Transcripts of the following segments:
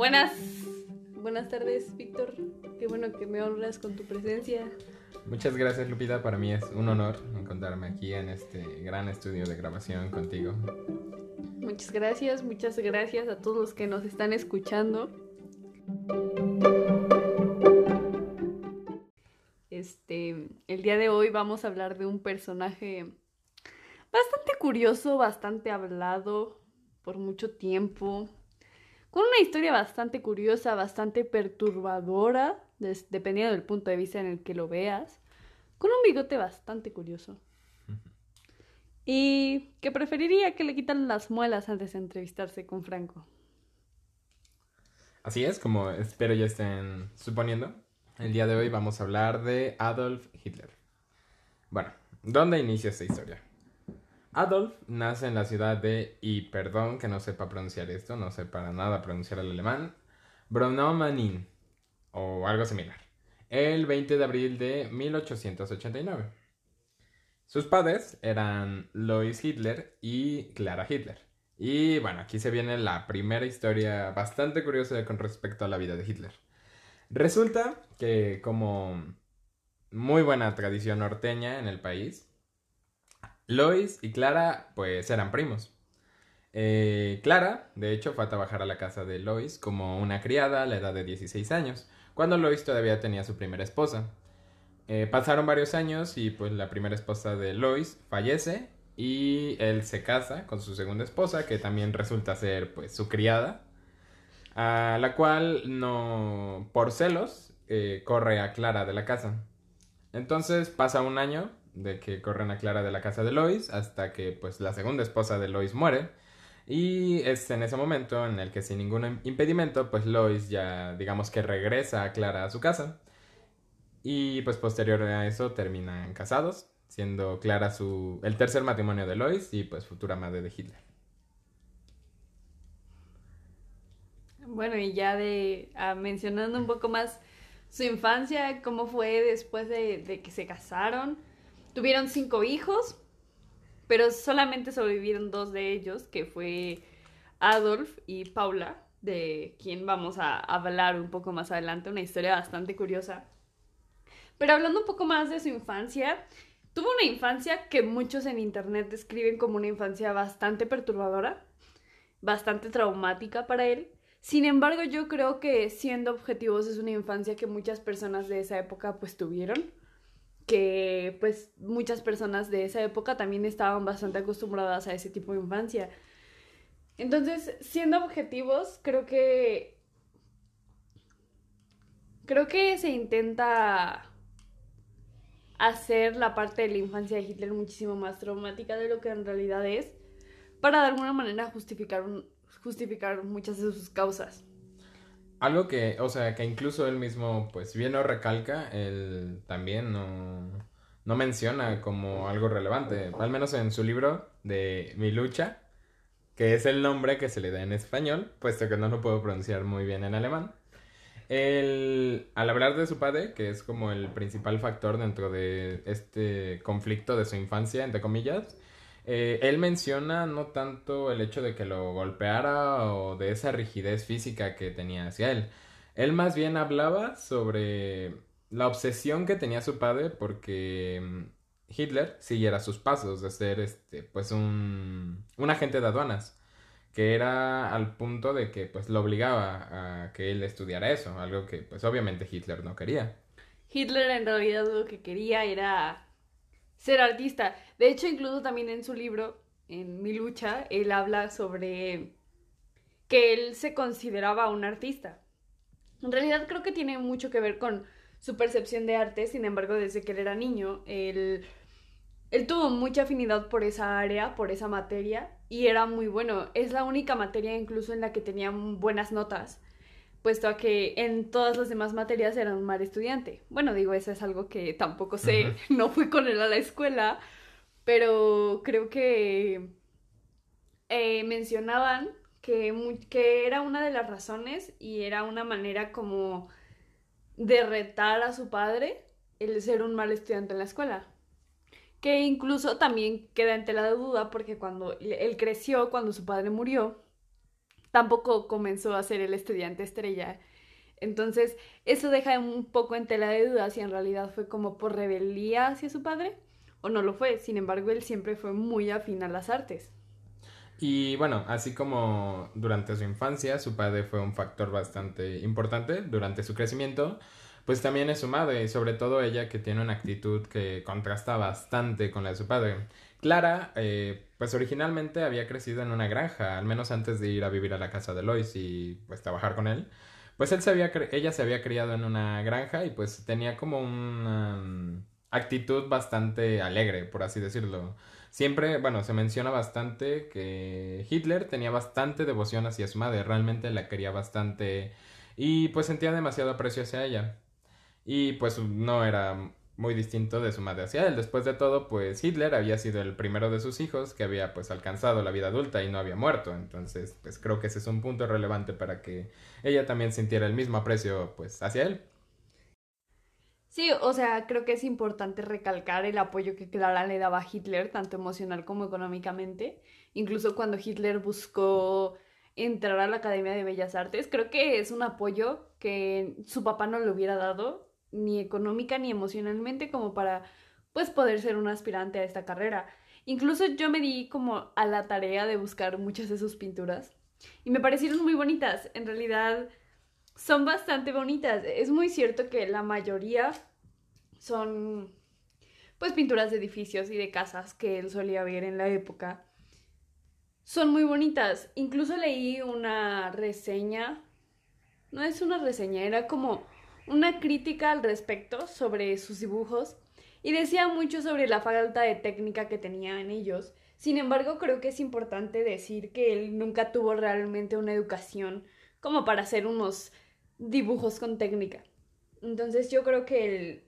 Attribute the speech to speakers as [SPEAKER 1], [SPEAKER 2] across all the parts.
[SPEAKER 1] Buenas, buenas tardes, Víctor. Qué bueno que me honras con tu presencia.
[SPEAKER 2] Muchas gracias, Lupita. Para mí es un honor encontrarme aquí en este gran estudio de grabación contigo.
[SPEAKER 1] Muchas gracias, muchas gracias a todos los que nos están escuchando. Este, el día de hoy vamos a hablar de un personaje bastante curioso, bastante hablado por mucho tiempo, con una historia bastante curiosa, bastante perturbadora, dependiendo del punto de vista en el que lo veas, con un bigote bastante curioso. Y que preferiría que le quitan las muelas antes de entrevistarse con Franco.
[SPEAKER 2] Así es, como espero ya estén suponiendo. El día de hoy vamos a hablar de Adolf Hitler. Bueno, ¿dónde inicia esta historia? Adolf nace en la ciudad de, y perdón que no sepa pronunciar esto, no sé para nada pronunciar el alemán, Braunow-Manin, o algo similar, el 20 de abril de 1889. Sus padres eran Lois Hitler y Clara Hitler. Y bueno, aquí se viene la primera historia bastante curiosa con respecto a la vida de Hitler. Resulta que como muy buena tradición norteña en el país, Lois y Clara pues eran primos. Eh, Clara, de hecho, fue a trabajar a la casa de Lois como una criada a la edad de 16 años, cuando Lois todavía tenía su primera esposa. Eh, pasaron varios años y pues la primera esposa de Lois fallece y él se casa con su segunda esposa, que también resulta ser pues su criada, a la cual no, por celos, eh, corre a Clara de la casa. Entonces pasa un año de que corren a Clara de la casa de Lois hasta que pues la segunda esposa de Lois muere. Y es en ese momento en el que sin ningún impedimento pues Lois ya digamos que regresa a Clara a su casa. Y pues posterior a eso terminan casados siendo Clara su el tercer matrimonio de Lois y pues futura madre de Hitler.
[SPEAKER 1] Bueno, y ya de ah, mencionando un poco más su infancia, cómo fue después de que se casaron Tuvieron cinco hijos, pero solamente sobrevivieron dos de ellos, que fue Adolf y Paula, de quien vamos a hablar un poco más adelante, una historia bastante curiosa. Pero hablando un poco más de su infancia, tuvo una infancia que muchos en internet describen como una infancia bastante perturbadora, bastante traumática para él. Sin embargo, yo creo que siendo objetivos es una infancia que muchas personas de esa época pues tuvieron que pues muchas personas de esa época también estaban bastante acostumbradas a ese tipo de infancia. Entonces, siendo objetivos, creo que creo que se intenta hacer la parte de la infancia de Hitler muchísimo más traumática de lo que en realidad es, para de alguna manera justificar, justificar muchas de sus causas.
[SPEAKER 2] Algo que, o sea, que incluso él mismo, pues bien lo recalca, él también no, no menciona como algo relevante, al menos en su libro de Mi lucha, que es el nombre que se le da en español, puesto que no lo puedo pronunciar muy bien en alemán. Al hablar de su padre, que es como el principal factor dentro de este conflicto de su infancia, entre comillas, eh, él menciona no tanto el hecho de que lo golpeara o de esa rigidez física que tenía hacia él. Él más bien hablaba sobre la obsesión que tenía su padre porque mm, Hitler siguiera sus pasos de ser este pues un, un agente de aduanas que era al punto de que pues lo obligaba a que él estudiara eso, algo que pues obviamente Hitler no quería.
[SPEAKER 1] Hitler en realidad lo que quería era ser artista. De hecho, incluso también en su libro, en Mi lucha, él habla sobre que él se consideraba un artista. En realidad creo que tiene mucho que ver con su percepción de arte, sin embargo, desde que él era niño, él, él tuvo mucha afinidad por esa área, por esa materia, y era muy bueno. Es la única materia incluso en la que tenía buenas notas puesto a que en todas las demás materias era un mal estudiante. Bueno, digo, eso es algo que tampoco sé, no fui con él a la escuela, pero creo que eh, mencionaban que, que era una de las razones y era una manera como de retar a su padre el ser un mal estudiante en la escuela. Que incluso también queda en tela de duda porque cuando él creció, cuando su padre murió, tampoco comenzó a ser el estudiante estrella. Entonces, eso deja un poco en tela de duda si en realidad fue como por rebeldía hacia su padre o no lo fue. Sin embargo, él siempre fue muy afín a las artes.
[SPEAKER 2] Y bueno, así como durante su infancia su padre fue un factor bastante importante durante su crecimiento, pues también es su madre, y sobre todo ella que tiene una actitud que contrasta bastante con la de su padre. Clara, eh, pues originalmente había crecido en una granja, al menos antes de ir a vivir a la casa de Lois y pues trabajar con él. Pues él se había ella se había criado en una granja y pues tenía como una mm, actitud bastante alegre, por así decirlo. Siempre, bueno, se menciona bastante que Hitler tenía bastante devoción hacia su madre, realmente la quería bastante y pues sentía demasiado aprecio hacia ella. Y pues no era muy distinto de su madre hacia él. Después de todo, pues Hitler había sido el primero de sus hijos que había pues alcanzado la vida adulta y no había muerto. Entonces, pues creo que ese es un punto relevante para que ella también sintiera el mismo aprecio pues hacia él.
[SPEAKER 1] Sí, o sea, creo que es importante recalcar el apoyo que Clara le daba a Hitler, tanto emocional como económicamente. Incluso cuando Hitler buscó entrar a la Academia de Bellas Artes, creo que es un apoyo que su papá no le hubiera dado ni económica ni emocionalmente como para pues poder ser un aspirante a esta carrera. Incluso yo me di como a la tarea de buscar muchas de sus pinturas y me parecieron muy bonitas. En realidad son bastante bonitas. Es muy cierto que la mayoría son pues pinturas de edificios y de casas que él solía ver en la época. Son muy bonitas. Incluso leí una reseña. No es una reseña, era como una crítica al respecto sobre sus dibujos y decía mucho sobre la falta de técnica que tenía en ellos. Sin embargo, creo que es importante decir que él nunca tuvo realmente una educación como para hacer unos dibujos con técnica. Entonces yo creo que el,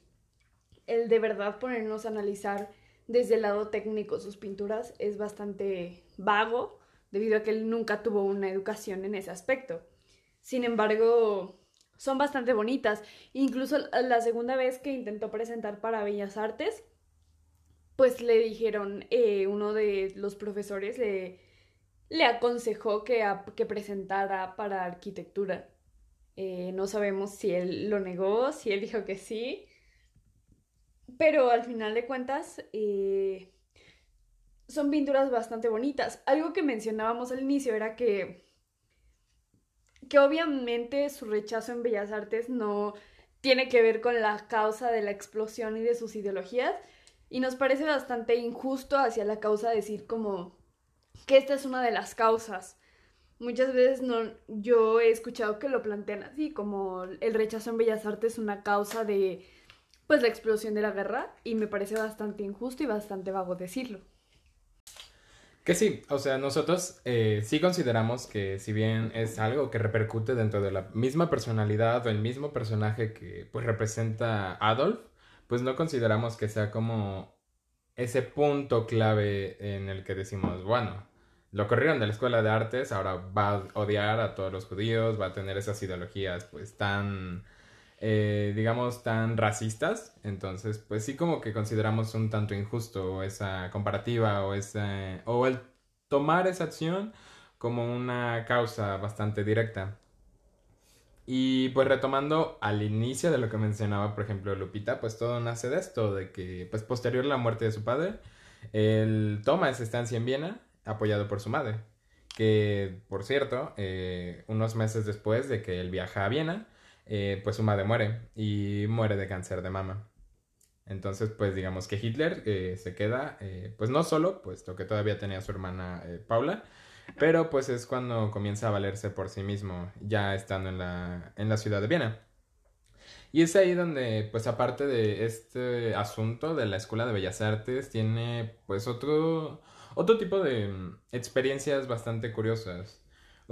[SPEAKER 1] el de verdad ponernos a analizar desde el lado técnico sus pinturas es bastante vago debido a que él nunca tuvo una educación en ese aspecto. Sin embargo, son bastante bonitas. Incluso la segunda vez que intentó presentar para Bellas Artes, pues le dijeron, eh, uno de los profesores le, le aconsejó que, que presentara para arquitectura. Eh, no sabemos si él lo negó, si él dijo que sí. Pero al final de cuentas, eh, son pinturas bastante bonitas. Algo que mencionábamos al inicio era que que obviamente su rechazo en Bellas Artes no tiene que ver con la causa de la explosión y de sus ideologías, y nos parece bastante injusto hacia la causa decir como que esta es una de las causas. Muchas veces no, yo he escuchado que lo plantean así, como el rechazo en Bellas Artes es una causa de pues la explosión de la guerra, y me parece bastante injusto y bastante vago decirlo.
[SPEAKER 2] Que sí, o sea, nosotros eh, sí consideramos que si bien es algo que repercute dentro de la misma personalidad o el mismo personaje que pues representa Adolf, pues no consideramos que sea como ese punto clave en el que decimos, bueno, lo corrieron de la escuela de artes, ahora va a odiar a todos los judíos, va a tener esas ideologías pues tan eh, digamos, tan racistas. Entonces, pues sí como que consideramos un tanto injusto esa comparativa o, esa, o el tomar esa acción como una causa bastante directa. Y pues retomando al inicio de lo que mencionaba, por ejemplo, Lupita, pues todo nace de esto, de que pues posterior a la muerte de su padre, él toma esa estancia en Viena apoyado por su madre, que por cierto, eh, unos meses después de que él viaja a Viena, eh, pues su madre muere y muere de cáncer de mama. Entonces, pues digamos que Hitler eh, se queda, eh, pues no solo, puesto que todavía tenía a su hermana Paula, pero pues es cuando comienza a valerse por sí mismo, ya estando en la, en la ciudad de Viena. Y es ahí donde, pues aparte de este asunto de la Escuela de Bellas Artes, tiene pues otro, otro tipo de mm, experiencias bastante curiosas.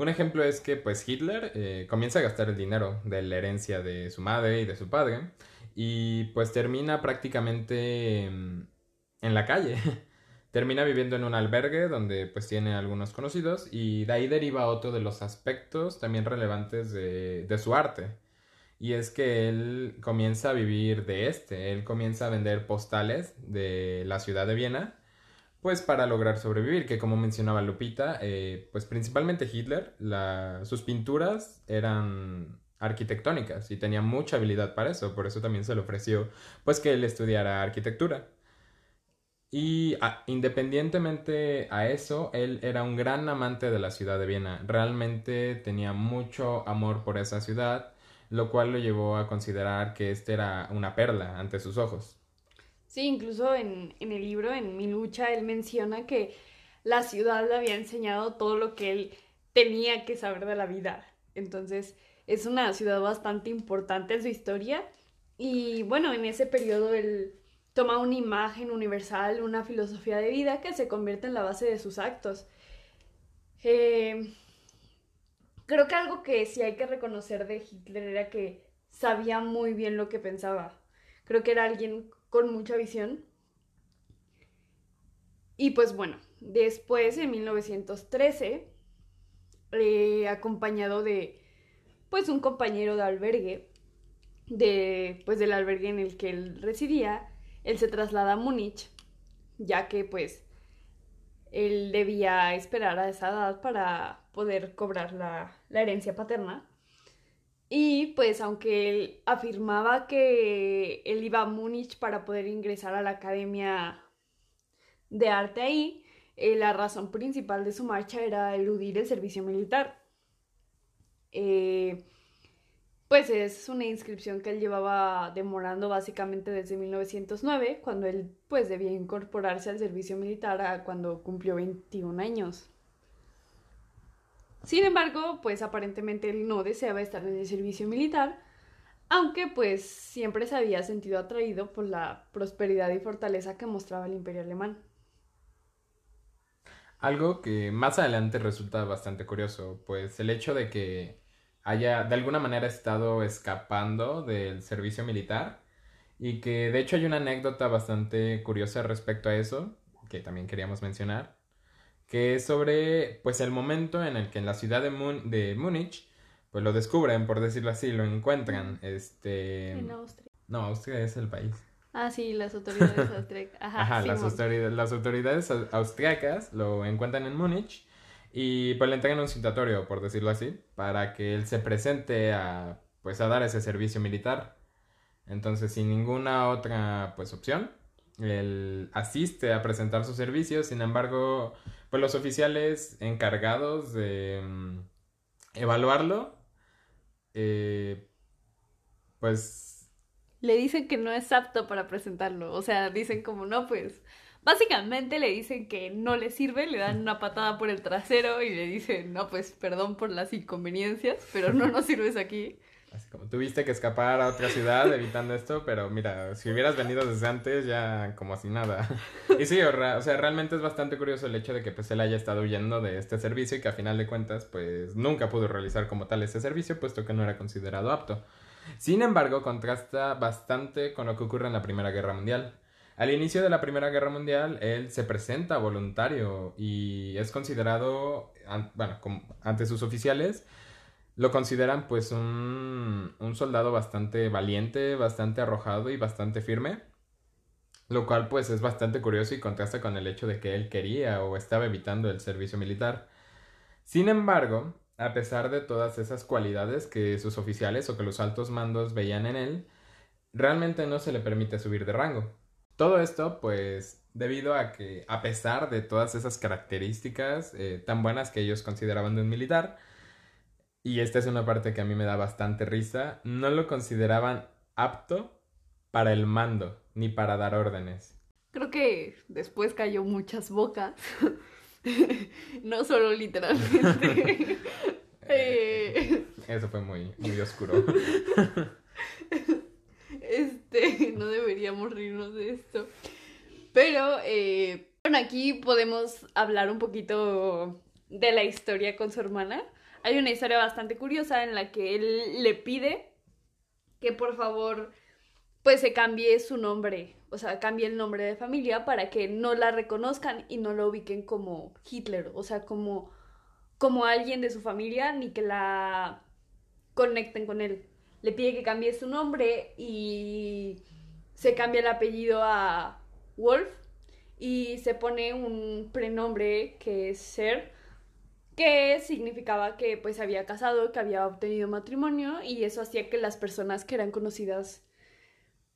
[SPEAKER 2] Un ejemplo es que pues Hitler eh, comienza a gastar el dinero de la herencia de su madre y de su padre y pues termina prácticamente en la calle. termina viviendo en un albergue donde pues tiene algunos conocidos y de ahí deriva otro de los aspectos también relevantes de, de su arte. Y es que él comienza a vivir de este, él comienza a vender postales de la ciudad de Viena pues para lograr sobrevivir, que como mencionaba Lupita, eh, pues principalmente Hitler, sus pinturas eran arquitectónicas y tenía mucha habilidad para eso, por eso también se le ofreció pues que él estudiara arquitectura. Y ah, independientemente a eso, él era un gran amante de la ciudad de Viena. Realmente tenía mucho amor por esa ciudad, lo cual lo llevó a considerar que este era una perla ante sus ojos.
[SPEAKER 1] Sí, incluso en, en el libro, en Mi lucha, él menciona que la ciudad le había enseñado todo lo que él tenía que saber de la vida. Entonces, es una ciudad bastante importante en su historia. Y bueno, en ese periodo él toma una imagen universal, una filosofía de vida que se convierte en la base de sus actos. Eh, creo que algo que sí hay que reconocer de Hitler era que sabía muy bien lo que pensaba. Creo que era alguien con mucha visión. Y pues bueno, después, en 1913, eh, acompañado de pues un compañero de albergue, de, pues del albergue en el que él residía, él se traslada a Múnich, ya que pues él debía esperar a esa edad para poder cobrar la, herencia paterna. Y pues aunque él afirmaba que él iba a Múnich para poder ingresar a la academia de arte ahí, eh, la razón principal de su marcha era eludir el servicio militar. Eh, pues es una inscripción que él llevaba demorando básicamente desde 1909, cuando él pues debía incorporarse al servicio militar a cuando cumplió 21 años. Sin embargo, pues aparentemente él no deseaba estar en el servicio militar, aunque pues siempre se había sentido atraído por la prosperidad y fortaleza que mostraba el imperio alemán.
[SPEAKER 2] Algo que más adelante resulta bastante curioso, pues el hecho de que haya de alguna manera estado escapando del servicio militar y que de hecho hay una anécdota bastante curiosa respecto a eso que también queríamos mencionar que es sobre pues el momento en el que en la ciudad de, de Múnich pues lo descubren por decirlo así lo encuentran este
[SPEAKER 1] en Austria.
[SPEAKER 2] no Austria es el país.
[SPEAKER 1] Ah sí las autoridades austriacas
[SPEAKER 2] ajá, las, autoridades, las autoridades austriacas lo encuentran en Múnich y pues le entregan un citatorio, por decirlo así, para que él se presente a, pues, a dar ese servicio militar. Entonces, sin ninguna otra, pues, opción, él asiste a presentar su servicio. Sin embargo, pues los oficiales encargados de mm, evaluarlo, eh, pues...
[SPEAKER 1] Le dicen que no es apto para presentarlo. O sea, dicen como, no, pues Básicamente le dicen que no le sirve, le dan una patada por el trasero y le dicen, no, pues perdón por las inconveniencias, pero no nos sirves aquí.
[SPEAKER 2] Como tuviste que escapar a otra ciudad evitando esto, pero mira, si hubieras venido desde antes ya como así nada. Y sí, o, sea, realmente es bastante curioso el hecho de que pues él haya estado huyendo de este servicio y que a final de cuentas pues nunca pudo realizar como tal ese servicio puesto que no era considerado apto. Sin embargo, contrasta bastante con lo que ocurre en la Primera Guerra Mundial. Al inicio de la Primera Guerra Mundial, él se presenta voluntario y es considerado, bueno, ante sus oficiales, lo consideran pues un, un soldado bastante valiente, bastante arrojado y bastante firme. Lo cual pues es bastante curioso y contrasta con el hecho de que él quería o estaba evitando el servicio militar. Sin embargo, a pesar de todas esas cualidades que sus oficiales o que los altos mandos veían en él, realmente no se le permite subir de rango. Todo esto, pues, debido a que, a pesar de todas esas características eh, tan buenas que ellos consideraban de un militar, y esta es una parte que a mí me da bastante risa, no lo consideraban apto para el mando, ni para dar órdenes.
[SPEAKER 1] Creo que después cayó muchas bocas, no solo literalmente.
[SPEAKER 2] Eh, eso fue muy, muy oscuro.
[SPEAKER 1] Este, no deberíamos reírnos de esto. Pero, eh, bueno, aquí podemos hablar un poquito de la historia con su hermana. Hay una historia bastante curiosa en la que él le pide que por favor pues se cambie su nombre, o sea, cambie el nombre de familia para que no la reconozcan y no la ubiquen como Hitler, o sea, como, como alguien de su familia, ni que la conecten con él. Le pide que cambie su nombre y se cambia el apellido a Wolf y se pone un prenombre que es ser, que significaba que pues había casado, que había obtenido matrimonio y eso hacía que las personas que eran conocidas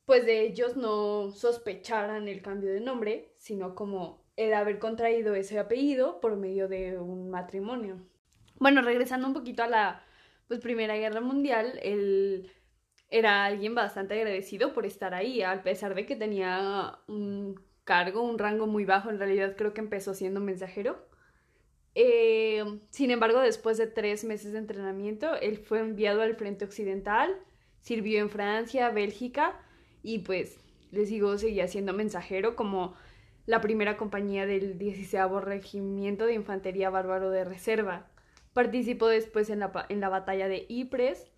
[SPEAKER 1] pues de ellos no sospecharan el cambio de nombre, sino como el haber contraído ese apellido por medio de un matrimonio. Bueno, regresando un poquito a la pues, Primera Guerra Mundial, él era alguien bastante agradecido por estar ahí, a pesar de que tenía un cargo, un rango muy bajo, en realidad creo que empezó siendo mensajero. Eh, sin embargo, después de tres meses de entrenamiento, él fue enviado al frente occidental, sirvió en Francia, Bélgica y pues les digo, seguía siendo mensajero como la primera compañía del 16 Regimiento de Infantería Bárbaro de Reserva. Participó después en la, en la batalla de Ypres,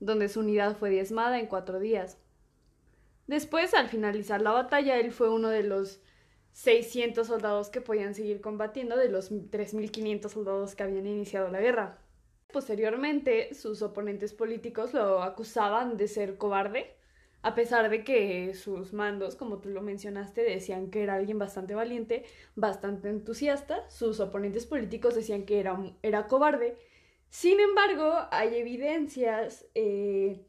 [SPEAKER 1] donde su unidad fue diezmada en cuatro días. Después, al finalizar la batalla, él fue uno de los 600 soldados que podían seguir combatiendo de los 3.500 soldados que habían iniciado la guerra. Posteriormente, sus oponentes políticos lo acusaban de ser cobarde, a pesar de que sus mandos, como tú lo mencionaste, decían que era alguien bastante valiente, bastante entusiasta, sus oponentes políticos decían que era, era cobarde. Sin embargo, hay evidencias eh,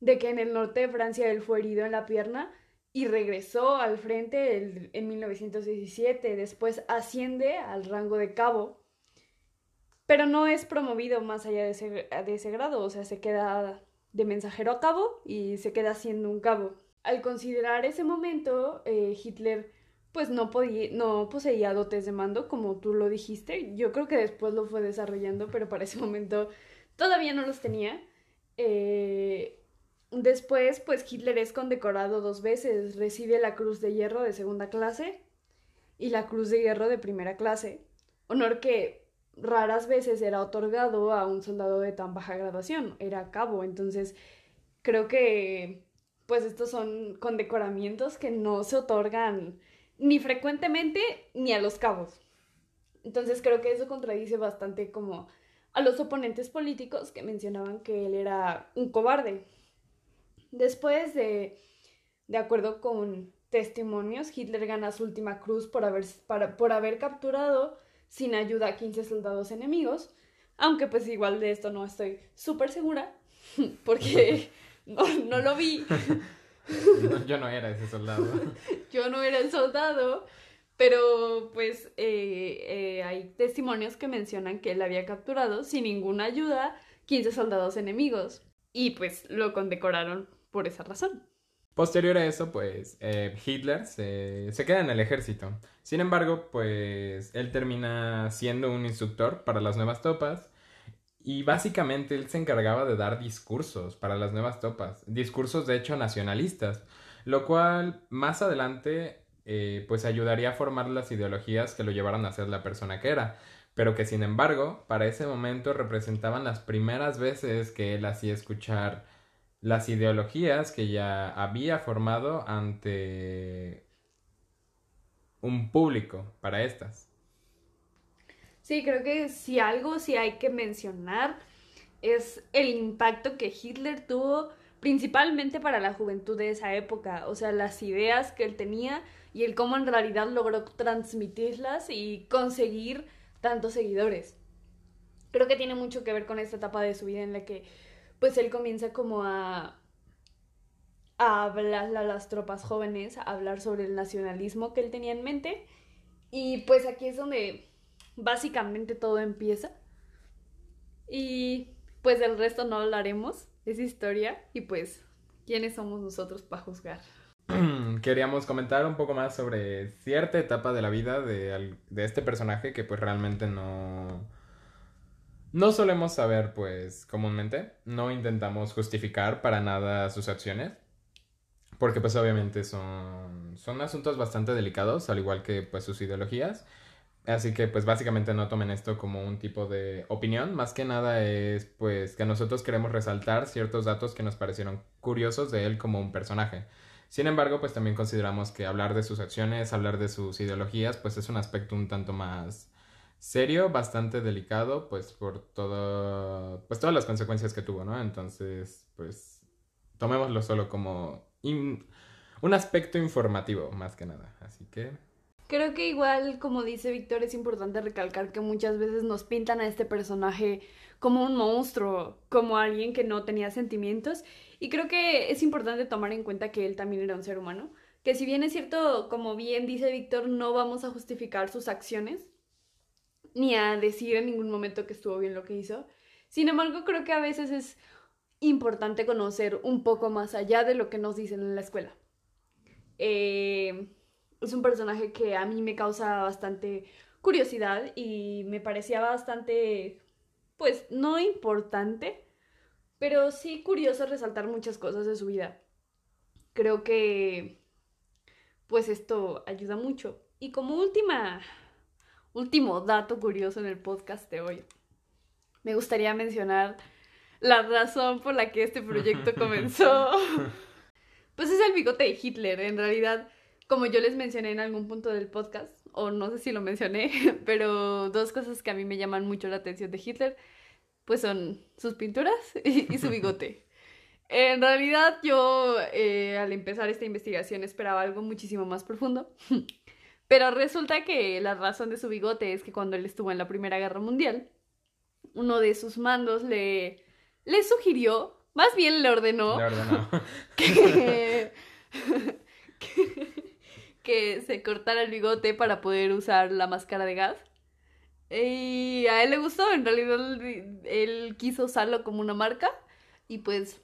[SPEAKER 1] de que en el norte de Francia él fue herido en la pierna y regresó al frente en 1917. Después asciende al rango de cabo, pero no es promovido más allá de ese, de ese grado, o sea, se queda de mensajero a cabo y se queda siendo un cabo. Al considerar ese momento, eh, Hitler pues no, podía, no poseía dotes de mando, como tú lo dijiste. Yo creo que después lo fue desarrollando, pero para ese momento todavía no los tenía. Eh, Después, pues Hitler es condecorado dos veces. Recibe la Cruz de Hierro de segunda clase y la Cruz de Hierro de primera clase. Honor que raras veces era otorgado a un soldado de tan baja graduación. Era cabo. Entonces, creo que, pues estos son condecoramientos que no se otorgan ni frecuentemente ni a los cabos. Entonces, creo que eso contradice bastante como a los oponentes políticos que mencionaban que él era un cobarde. Después de, de acuerdo con testimonios, Hitler gana su última cruz por haber, por haber capturado sin ayuda a 15 soldados enemigos, aunque pues igual de esto no estoy súper segura, porque no, lo vi.
[SPEAKER 2] yo no era ese soldado.
[SPEAKER 1] yo no era el soldado, pero pues eh, eh, hay testimonios que mencionan que él había capturado sin ninguna ayuda 15 soldados enemigos y pues lo condecoraron por esa razón.
[SPEAKER 2] Posterior a eso, pues eh, Hitler se, queda en el ejército. Sin embargo, pues él termina siendo un instructor para las nuevas tropas y básicamente él se encargaba de dar discursos para las nuevas tropas, discursos de hecho nacionalistas, lo cual más adelante eh, pues ayudaría a formar las ideologías que lo llevaran a ser la persona que era, pero que sin embargo para ese momento representaban las primeras veces que él hacía escuchar las ideologías que ya había formado ante un público para estas.
[SPEAKER 1] Sí, creo que si algo sí hay que mencionar es el impacto que Hitler tuvo principalmente para la juventud de esa época, o sea, las ideas que él tenía y el cómo en realidad logró transmitirlas y conseguir tantos seguidores. Creo que tiene mucho que ver con esta etapa de su vida en la que pues él comienza como a, a hablar a las tropas jóvenes, a hablar sobre el nacionalismo que él tenía en mente. Y pues aquí es donde básicamente todo empieza. Y pues del resto no hablaremos, es historia y pues quiénes somos nosotros para juzgar.
[SPEAKER 2] Queríamos comentar un poco más sobre cierta etapa de la vida de, de este personaje que pues realmente no no solemos saber, pues, comúnmente, no intentamos justificar para nada sus acciones, porque pues obviamente son, son asuntos bastante delicados, al igual que pues sus ideologías. Así que pues básicamente no tomen esto como un tipo de opinión, más que nada es pues que nosotros queremos resaltar ciertos datos que nos parecieron curiosos de él como un personaje. Sin embargo, pues también consideramos que hablar de sus acciones, hablar de sus ideologías, pues es un aspecto un tanto más serio, bastante delicado, pues por todo, pues todas las consecuencias que tuvo, ¿no? Entonces, pues tomémoslo solo como un aspecto informativo, más que nada. Así que...
[SPEAKER 1] Creo que igual, como dice Víctor, es importante recalcar que muchas veces nos pintan a este personaje como un monstruo, como alguien que no tenía sentimientos. Y creo que es importante tomar en cuenta que él también era un ser humano. Que si bien es cierto, como bien dice Víctor, no vamos a justificar sus acciones, ni a decir en ningún momento que estuvo bien lo que hizo. Sin embargo, creo que a veces es importante conocer un poco más allá de lo que nos dicen en la escuela. Eh, es un personaje que a mí me causa bastante curiosidad y me parecía bastante, pues, no importante, pero sí curioso resaltar muchas cosas de su vida. Creo que, pues, esto ayuda mucho. Y como última, último dato curioso en el podcast de hoy, me gustaría mencionar la razón por la que este proyecto comenzó. Pues es el bigote de Hitler, en realidad como yo les mencioné en algún punto del podcast, o no sé si lo mencioné, pero dos cosas que a mí me llaman mucho la atención de Hitler, pues son sus pinturas y, su bigote. En realidad yo eh, al empezar esta investigación esperaba algo muchísimo más profundo, pero resulta que la razón de su bigote es que cuando él estuvo en la Primera Guerra Mundial, uno de sus mandos le, le sugirió, más bien le ordenó,
[SPEAKER 2] Le ordenó.
[SPEAKER 1] que, que, que se cortara el bigote para poder usar la máscara de gas. Y a él le gustó, en realidad él, él quiso usarlo como una marca y pues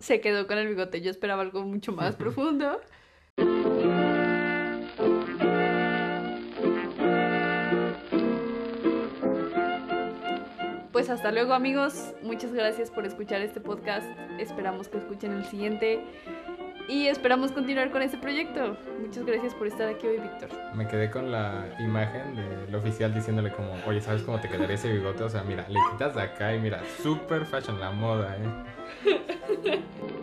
[SPEAKER 1] se quedó con el bigote. Yo esperaba algo mucho más profundo. Pues hasta luego amigos, muchas gracias por escuchar este podcast, esperamos que escuchen el siguiente y esperamos continuar con este proyecto. Muchas gracias por estar aquí hoy, Víctor.
[SPEAKER 2] Me quedé con la imagen del oficial diciéndole como, oye, ¿sabes cómo te quedaría ese bigote? O sea, mira, le quitas de acá y mira, super fashion la moda, ¿eh?